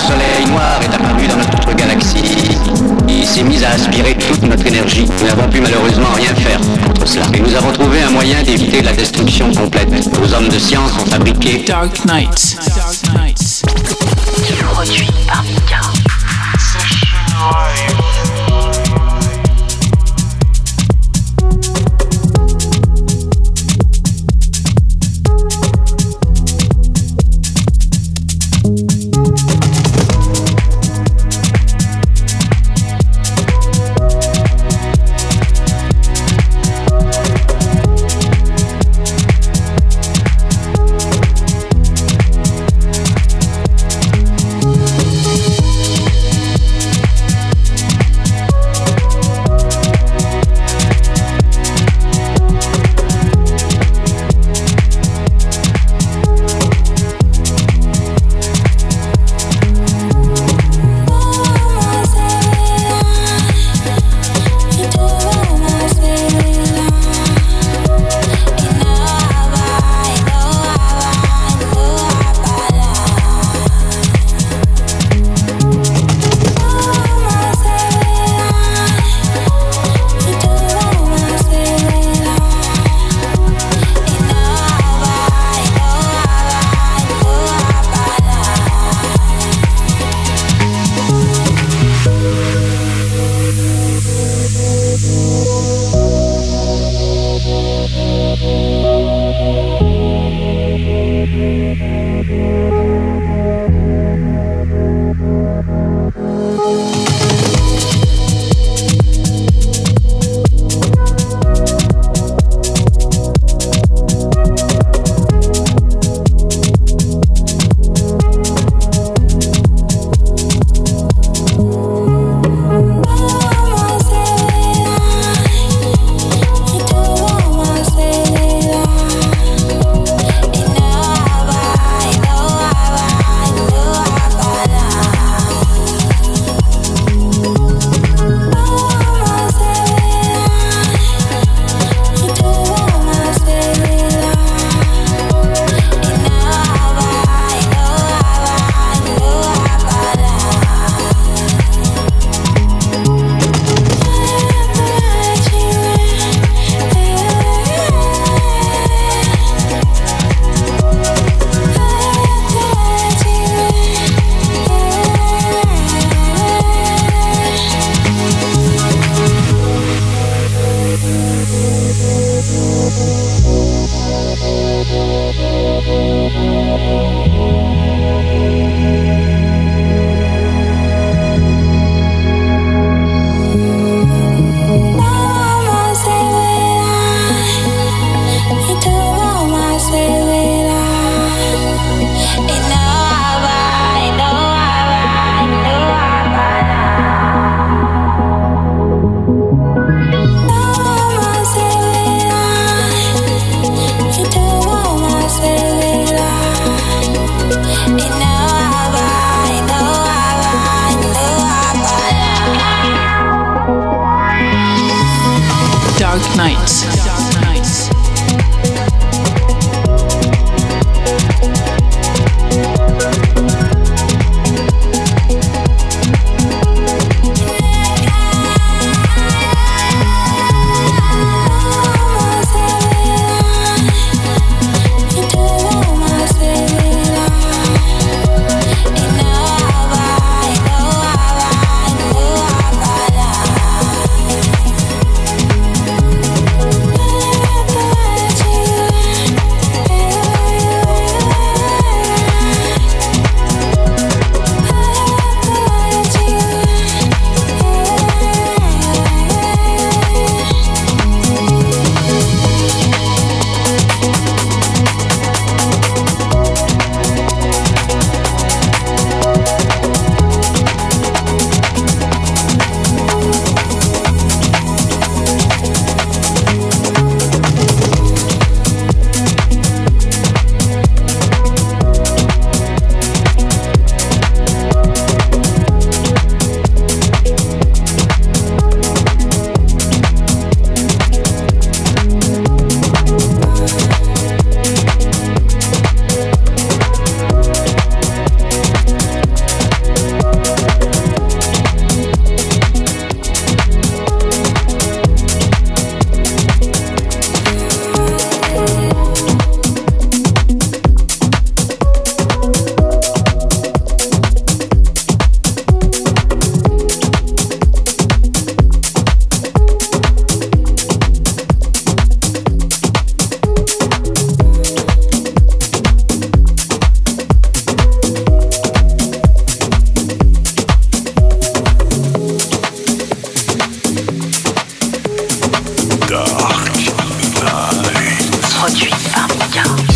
soleil noir est apparu dans notre galaxie. Il s'est mis à aspirer toute notre énergie. Nous n'avons pu malheureusement rien faire contre cela. Et nous avons trouvé un moyen d'éviter la destruction complète. Nos hommes de science ont fabriqué Dark Knights. Dark Knights. Produit par Mika. 去撒尿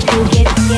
to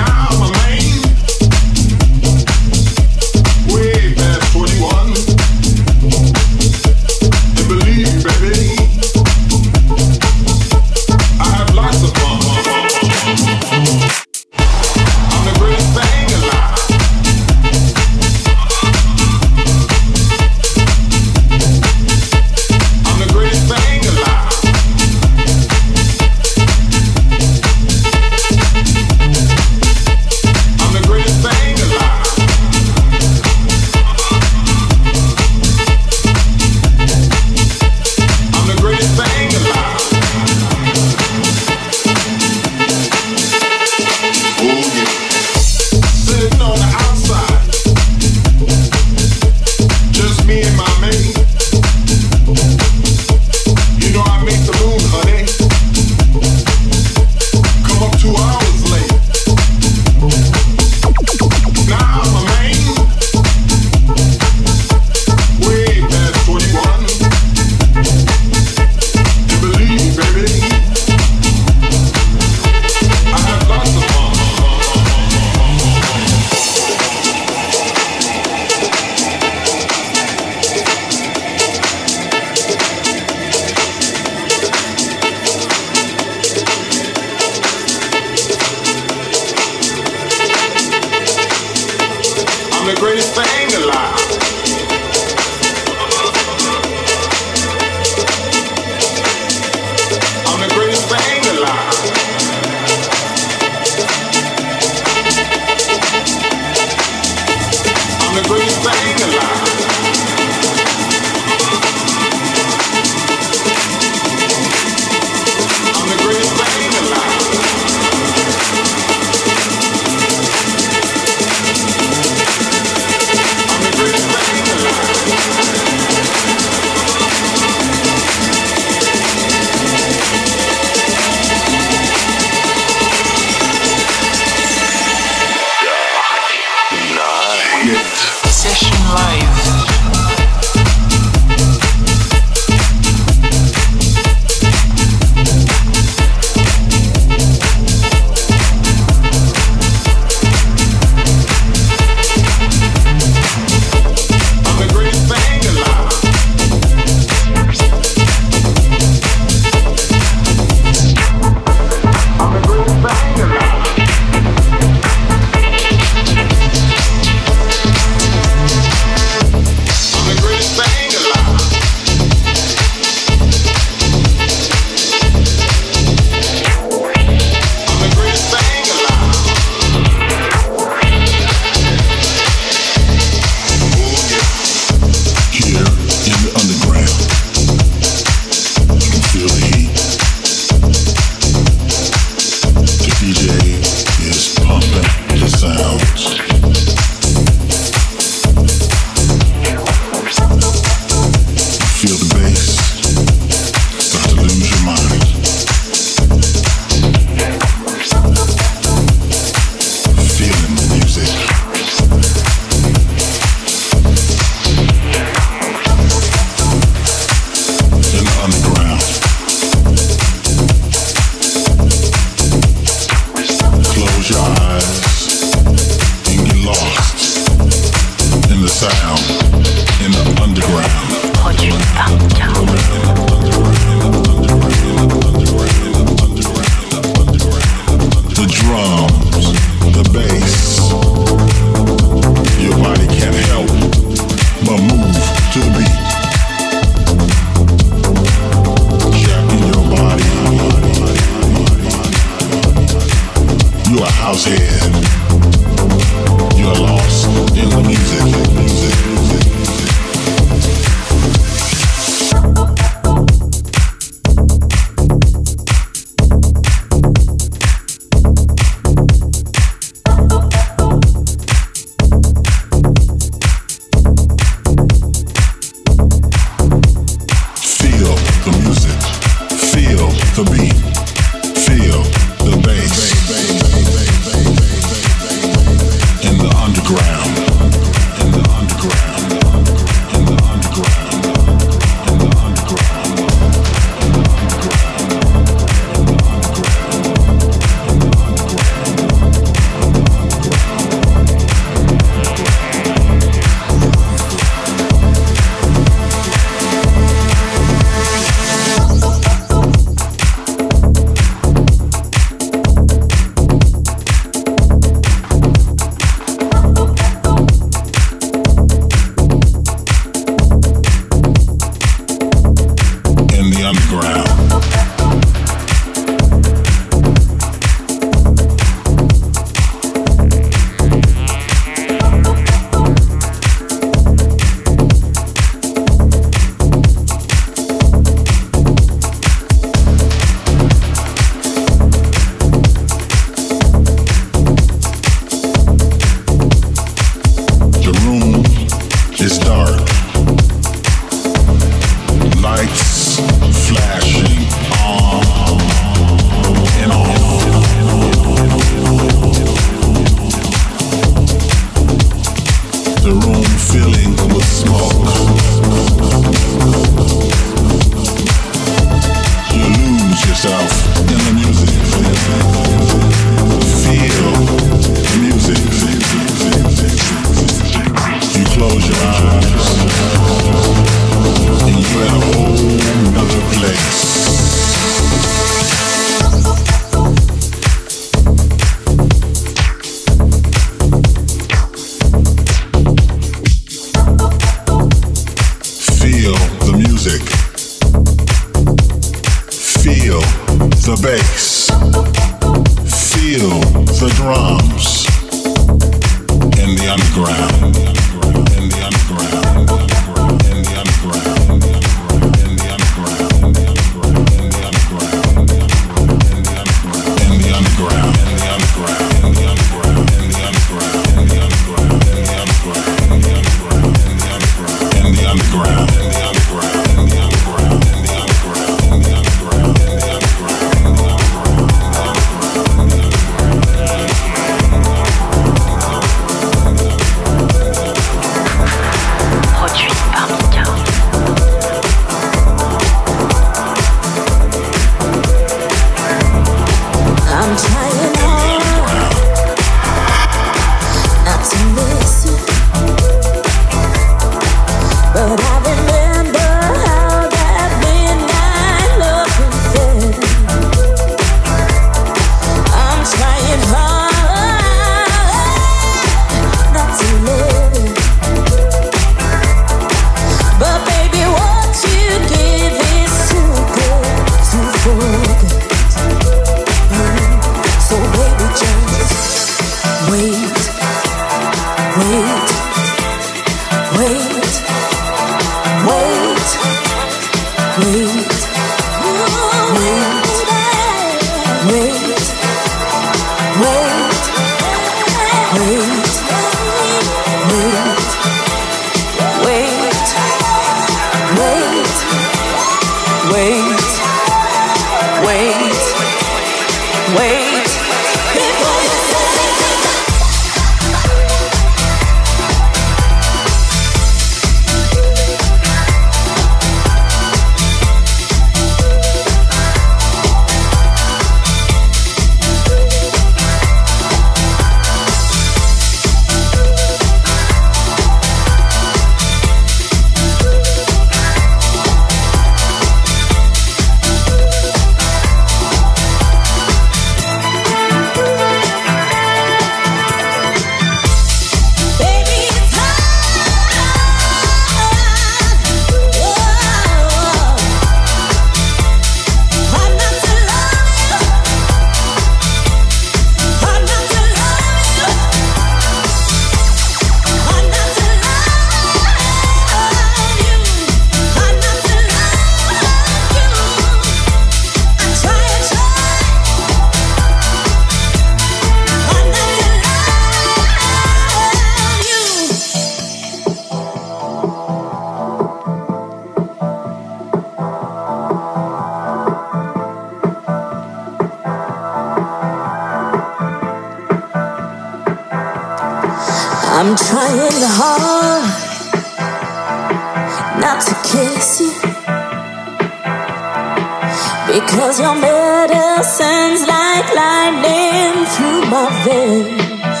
Cause your medicine's like lightning through my veins.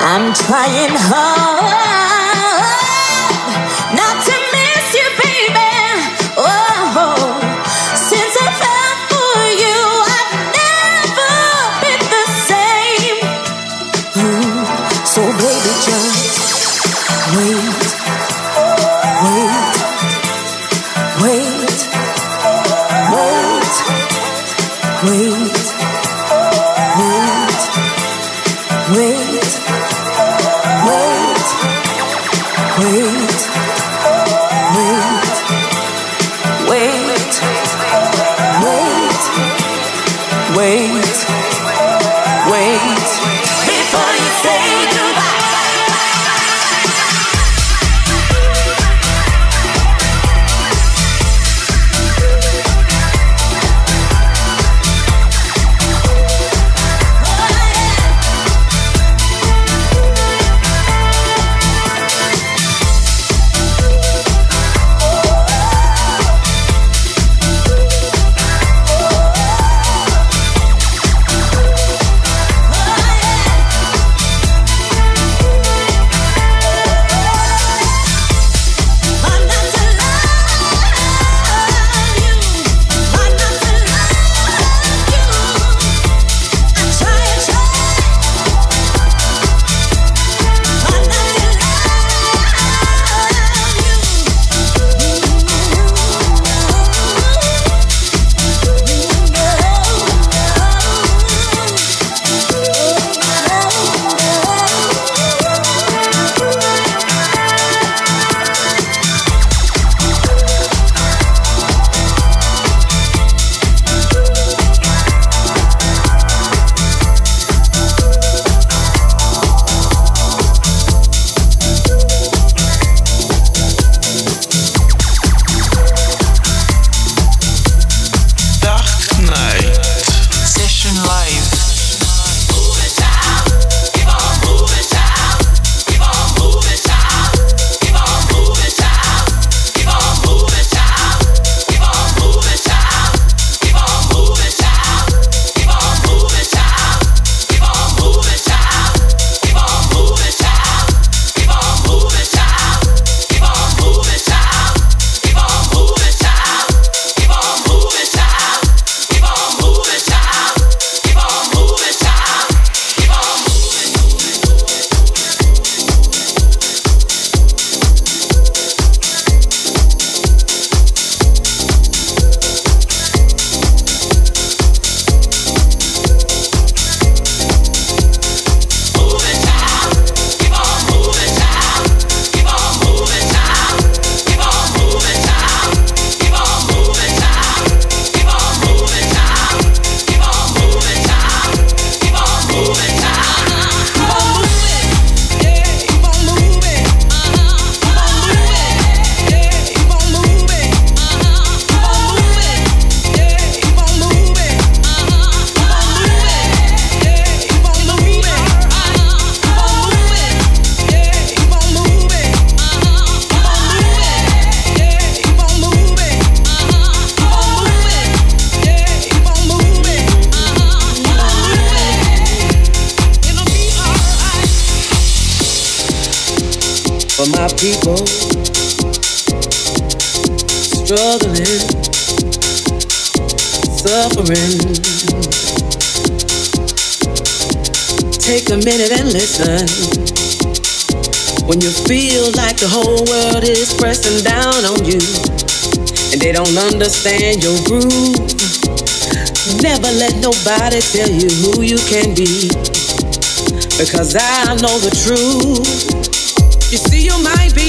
I'm trying hard. nobody tell you who you can be. Because I know the truth. You see, you might be.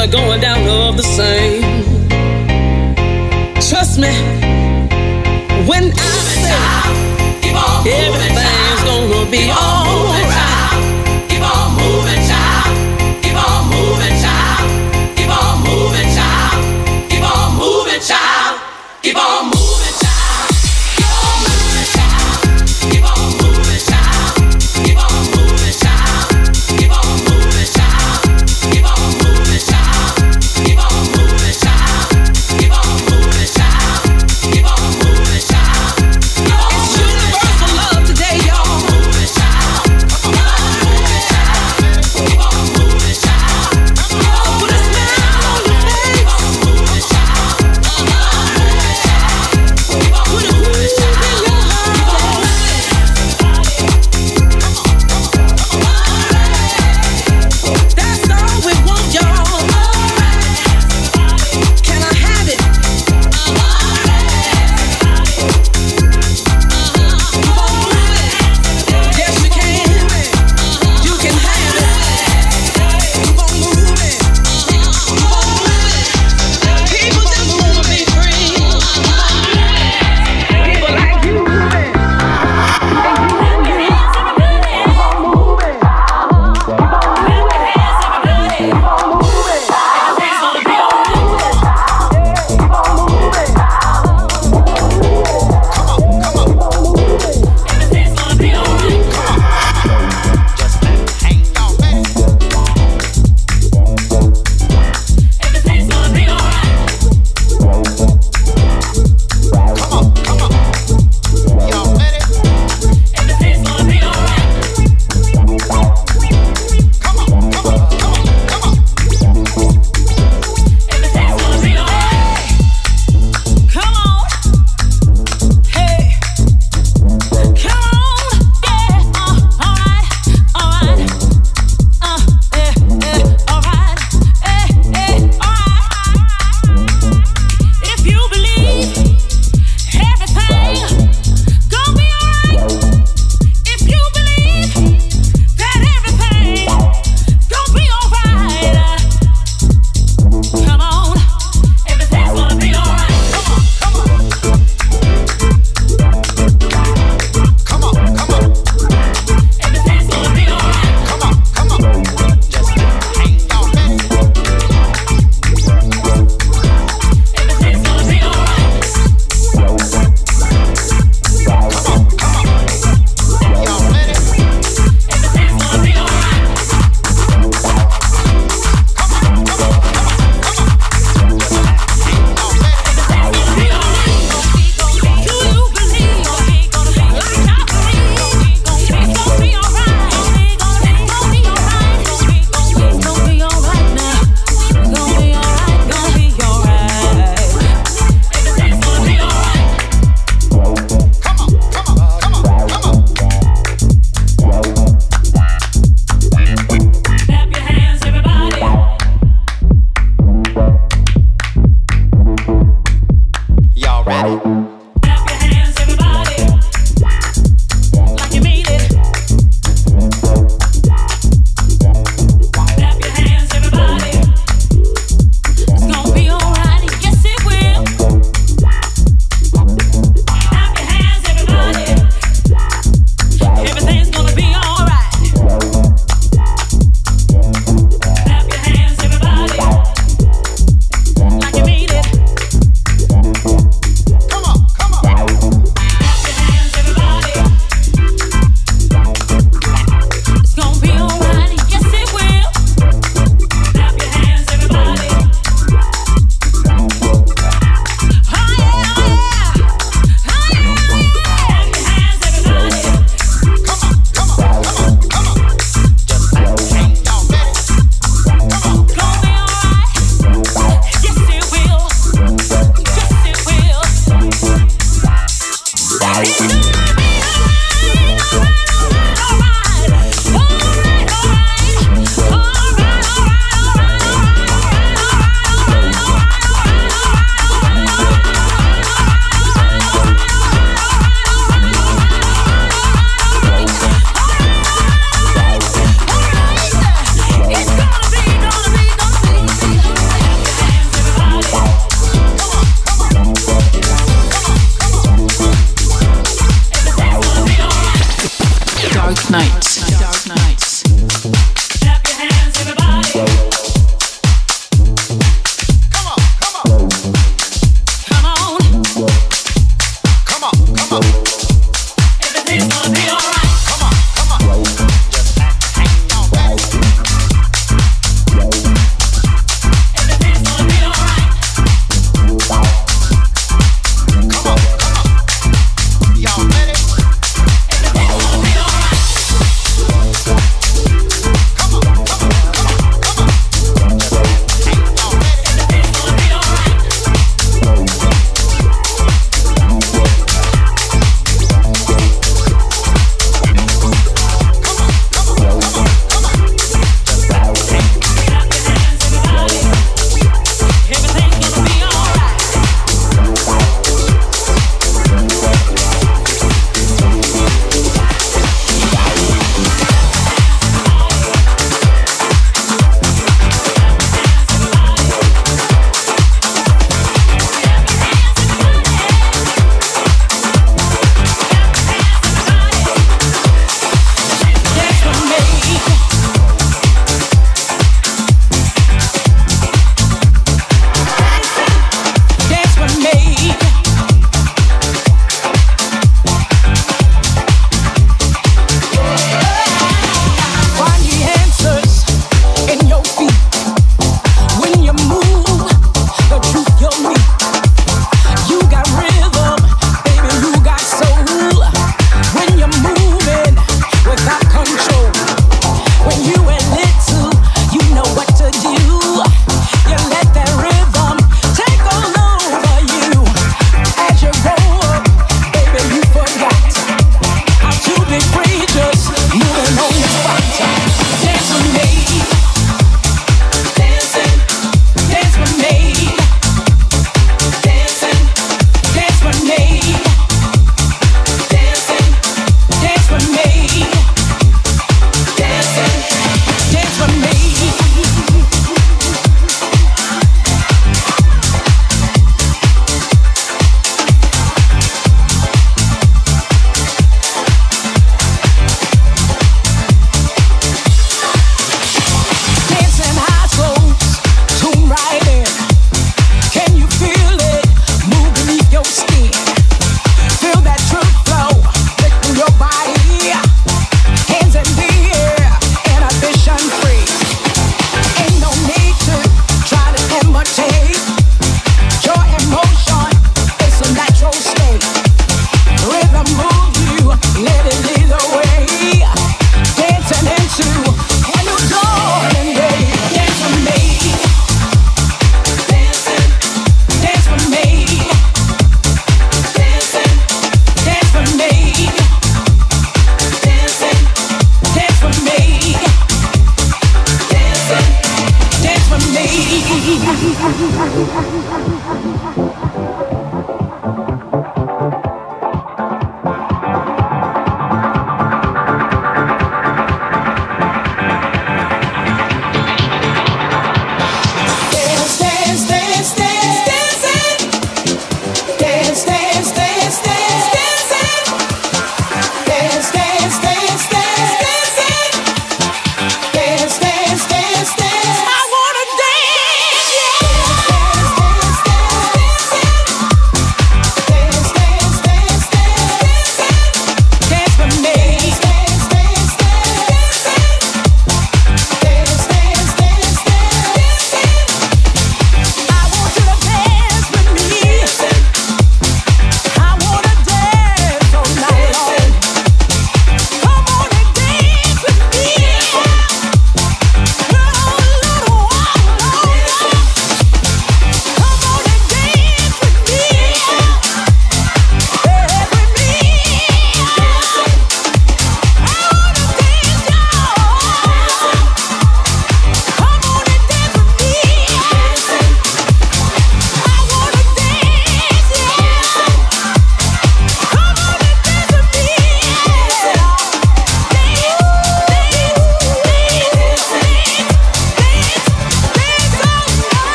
color going down of the same. Trust me, when I say everything's gonna be alright.